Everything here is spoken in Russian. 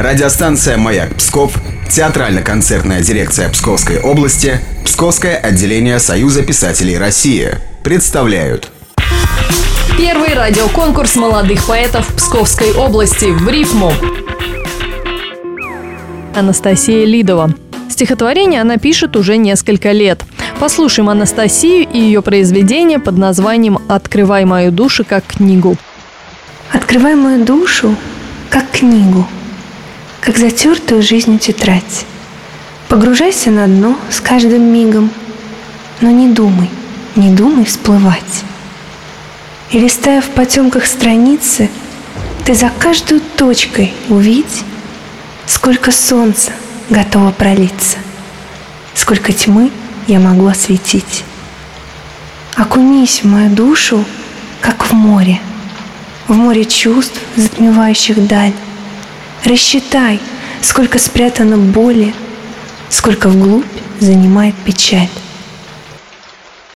Радиостанция «Маяк Псков», театрально-концертная дирекция Псковской области, Псковское отделение Союза писателей России представляют Первый радиоконкурс молодых поэтов Псковской области в рифму. Анастасия Лидова. Стихотворение она пишет уже несколько лет. Послушаем Анастасию и ее произведение под названием «Открывай мою душу как книгу». Открывай мою душу как книгу – как затертую жизнью тетрадь. Погружайся на дно с каждым мигом, но не думай, не думай всплывать. И листая в потемках страницы, ты за каждую точкой увидь, сколько солнца готово пролиться, сколько тьмы я могу осветить. Окунись в мою душу, как в море, в море чувств, затмевающих даль, Рассчитай, сколько спрятано боли, сколько вглубь занимает печаль.